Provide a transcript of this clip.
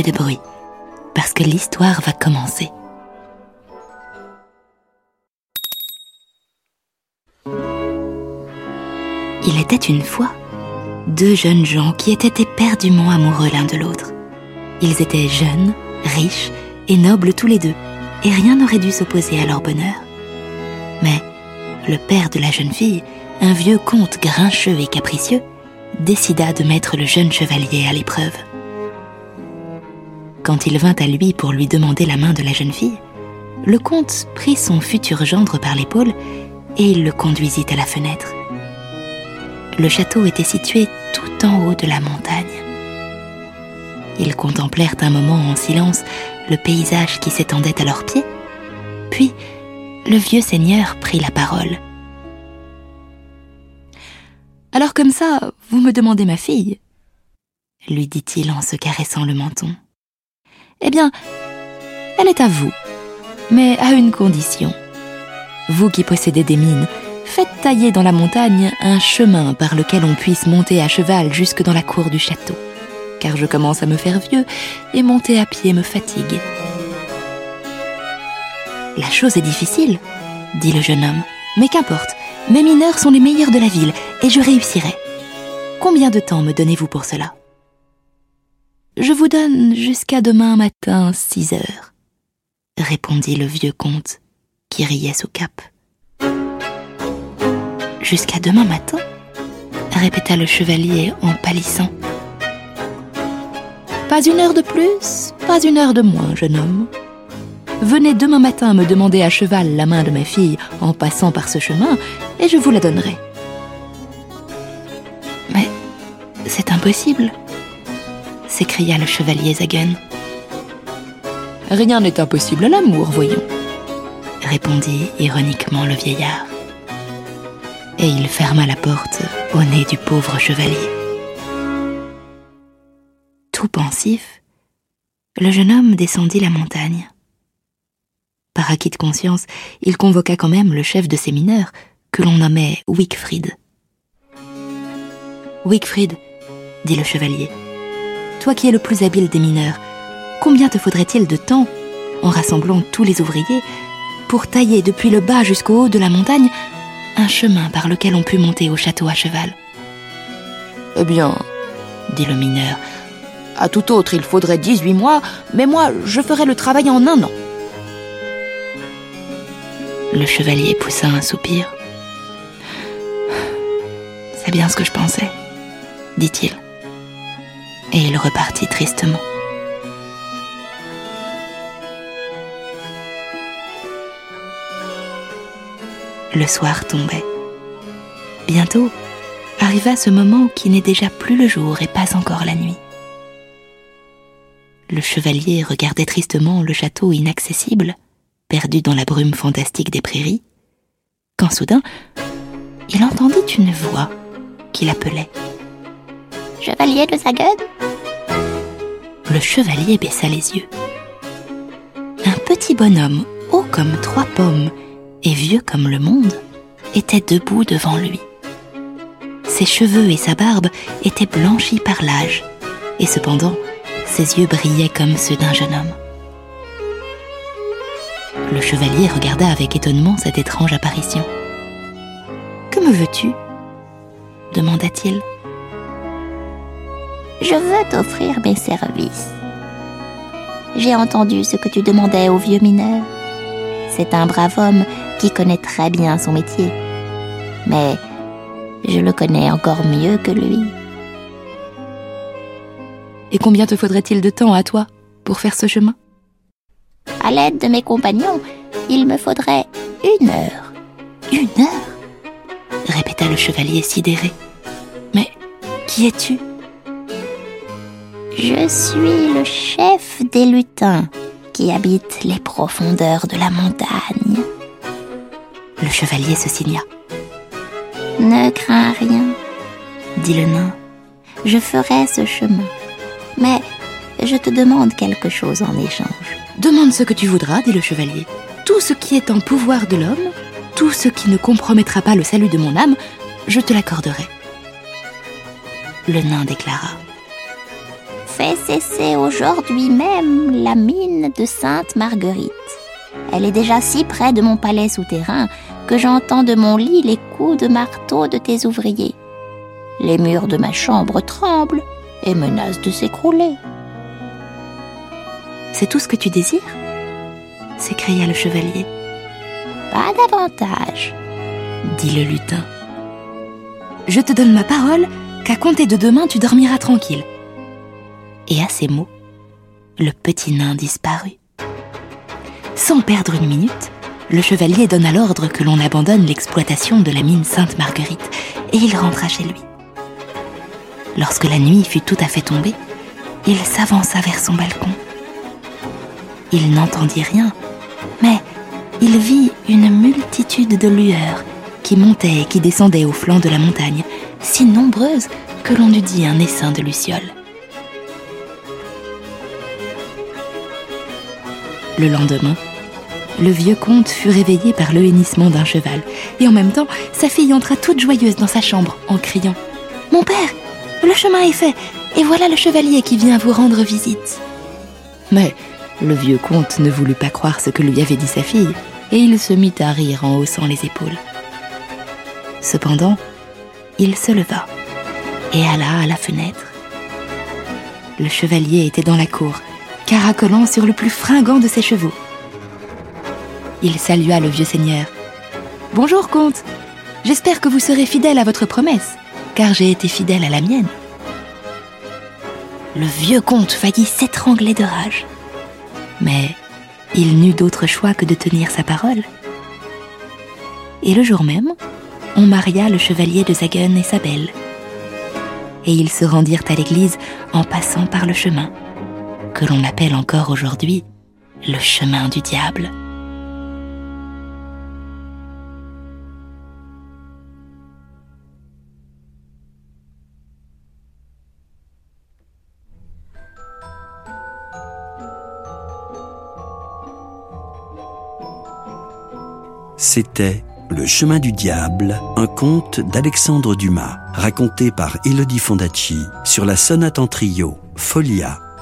de bruit, parce que l'histoire va commencer. Il était une fois deux jeunes gens qui étaient éperdument amoureux l'un de l'autre. Ils étaient jeunes, riches et nobles tous les deux, et rien n'aurait dû s'opposer à leur bonheur. Mais le père de la jeune fille, un vieux comte grincheux et capricieux, décida de mettre le jeune chevalier à l'épreuve. Quand il vint à lui pour lui demander la main de la jeune fille, le comte prit son futur gendre par l'épaule et il le conduisit à la fenêtre. Le château était situé tout en haut de la montagne. Ils contemplèrent un moment en silence le paysage qui s'étendait à leurs pieds, puis le vieux seigneur prit la parole. Alors comme ça, vous me demandez ma fille lui dit-il en se caressant le menton. Eh bien, elle est à vous, mais à une condition. Vous qui possédez des mines, faites tailler dans la montagne un chemin par lequel on puisse monter à cheval jusque dans la cour du château, car je commence à me faire vieux et monter à pied me fatigue. La chose est difficile, dit le jeune homme, mais qu'importe, mes mineurs sont les meilleurs de la ville et je réussirai. Combien de temps me donnez-vous pour cela? Je vous donne jusqu'à demain matin six heures, répondit le vieux comte, qui riait sous cap. Jusqu'à demain matin répéta le chevalier en pâlissant. Pas une heure de plus, pas une heure de moins, jeune homme. Venez demain matin me demander à cheval la main de ma fille en passant par ce chemin, et je vous la donnerai. Mais c'est impossible, s'écria le chevalier Zagun. Rien n'est impossible à l'amour, voyons, répondit ironiquement le vieillard. Et il ferma la porte au nez du pauvre chevalier. Tout pensif, le jeune homme descendit la montagne. Par acquis de conscience, il convoqua quand même le chef de ses mineurs, que l'on nommait Wickfried. Wickfried, dit le chevalier, toi qui es le plus habile des mineurs, combien te faudrait-il de temps, en rassemblant tous les ouvriers, pour tailler depuis le bas jusqu'au haut de la montagne un chemin par lequel on put monter au château à cheval? Eh bien, dit le mineur, à tout autre il faudrait 18 mois, mais moi je ferai le travail en un an. Le chevalier poussa un soupir. C'est bien ce que je pensais, dit-il. Et il repartit tristement. Le soir tombait. Bientôt arriva ce moment qui n'est déjà plus le jour et pas encore la nuit. Le chevalier regardait tristement le château inaccessible, perdu dans la brume fantastique des prairies, quand soudain, il entendit une voix qui l'appelait. Chevalier de Zagun Le chevalier baissa les yeux. Un petit bonhomme, haut comme trois pommes et vieux comme le monde, était debout devant lui. Ses cheveux et sa barbe étaient blanchis par l'âge, et cependant, ses yeux brillaient comme ceux d'un jeune homme. Le chevalier regarda avec étonnement cette étrange apparition. Que me veux-tu? demanda-t-il. Je veux t'offrir mes services. J'ai entendu ce que tu demandais au vieux mineur. C'est un brave homme qui connaît très bien son métier. Mais je le connais encore mieux que lui. Et combien te faudrait-il de temps à toi pour faire ce chemin? À l'aide de mes compagnons, il me faudrait une heure. Une heure? Répéta le chevalier sidéré. Mais qui es-tu? Je suis le chef des lutins qui habitent les profondeurs de la montagne. Le chevalier se signa. Ne crains rien, dit le nain. Je ferai ce chemin. Mais je te demande quelque chose en échange. Demande ce que tu voudras, dit le chevalier. Tout ce qui est en pouvoir de l'homme, tout ce qui ne compromettra pas le salut de mon âme, je te l'accorderai. Le nain déclara. Fais cesser aujourd'hui même la mine de Sainte Marguerite. Elle est déjà si près de mon palais souterrain que j'entends de mon lit les coups de marteau de tes ouvriers. Les murs de ma chambre tremblent et menacent de s'écrouler. C'est tout ce que tu désires s'écria le chevalier. Pas davantage, dit le lutin. Je te donne ma parole qu'à compter de demain tu dormiras tranquille. Et à ces mots, le petit nain disparut. Sans perdre une minute, le chevalier donna l'ordre que l'on abandonne l'exploitation de la mine Sainte-Marguerite et il rentra chez lui. Lorsque la nuit fut tout à fait tombée, il s'avança vers son balcon. Il n'entendit rien, mais il vit une multitude de lueurs qui montaient et qui descendaient au flanc de la montagne, si nombreuses que l'on eût dit un essaim de lucioles. Le lendemain, le vieux comte fut réveillé par le hennissement d'un cheval, et en même temps, sa fille entra toute joyeuse dans sa chambre en criant ⁇ Mon père, le chemin est fait, et voilà le chevalier qui vient vous rendre visite !⁇ Mais le vieux comte ne voulut pas croire ce que lui avait dit sa fille, et il se mit à rire en haussant les épaules. Cependant, il se leva et alla à la fenêtre. Le chevalier était dans la cour, caracolant sur le plus fringant de ses chevaux. Il salua le vieux seigneur. Bonjour, comte. J'espère que vous serez fidèle à votre promesse, car j'ai été fidèle à la mienne. Le vieux comte faillit s'étrangler de rage. Mais il n'eut d'autre choix que de tenir sa parole. Et le jour même, on maria le chevalier de Zagen et sa belle. Et ils se rendirent à l'église en passant par le chemin, que l'on appelle encore aujourd'hui le chemin du diable. C'était Le chemin du diable, un conte d'Alexandre Dumas, raconté par Elodie Fondacci sur la sonate en trio Folia